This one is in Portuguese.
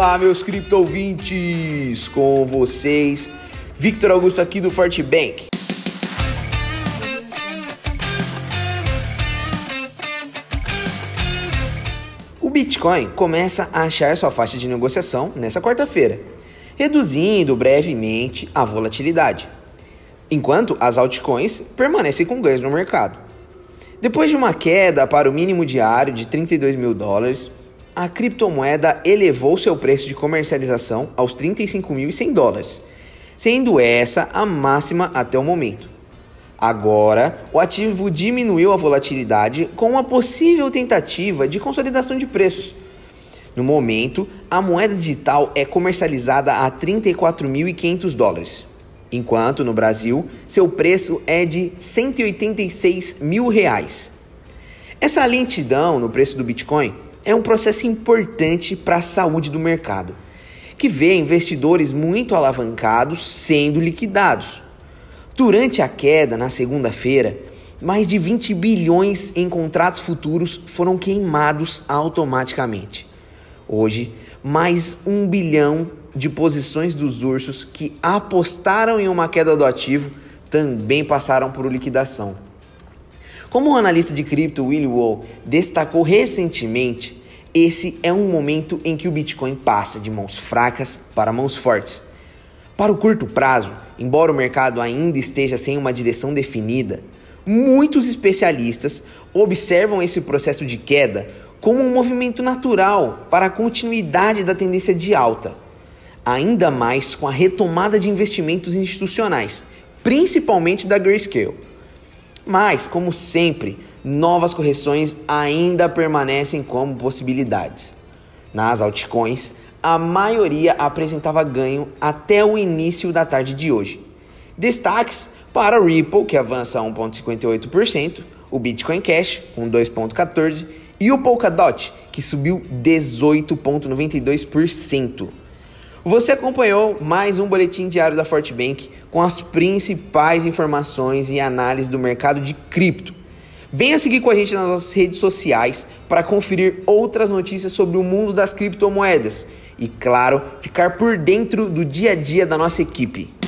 Olá, meus cripto ouvintes! Com vocês, Victor Augusto aqui do Forte Bank. O Bitcoin começa a achar sua faixa de negociação nessa quarta-feira, reduzindo brevemente a volatilidade, enquanto as altcoins permanecem com ganhos no mercado. Depois de uma queda para o mínimo diário de 32 mil dólares, a criptomoeda elevou seu preço de comercialização aos 35.100 dólares, sendo essa a máxima até o momento. Agora, o ativo diminuiu a volatilidade com uma possível tentativa de consolidação de preços. No momento, a moeda digital é comercializada a 34.500 dólares, enquanto no Brasil seu preço é de 186 mil reais. Essa lentidão no preço do Bitcoin é um processo importante para a saúde do mercado, que vê investidores muito alavancados sendo liquidados Durante a queda na segunda-feira, mais de 20 bilhões em contratos futuros foram queimados automaticamente. Hoje, mais um bilhão de posições dos ursos que apostaram em uma queda do ativo também passaram por liquidação. Como o analista de cripto Willie Wall destacou recentemente, esse é um momento em que o Bitcoin passa de mãos fracas para mãos fortes. Para o curto prazo, embora o mercado ainda esteja sem uma direção definida, muitos especialistas observam esse processo de queda como um movimento natural para a continuidade da tendência de alta, ainda mais com a retomada de investimentos institucionais, principalmente da Grayscale. Mas, como sempre, novas correções ainda permanecem como possibilidades. Nas altcoins, a maioria apresentava ganho até o início da tarde de hoje. Destaques para o Ripple, que avança 1,58%, o Bitcoin Cash, com 2,14%, e o Polkadot, que subiu 18,92%. Você acompanhou mais um boletim diário da Fortbank com as principais informações e análise do mercado de cripto. Venha seguir com a gente nas nossas redes sociais para conferir outras notícias sobre o mundo das criptomoedas e, claro, ficar por dentro do dia a dia da nossa equipe.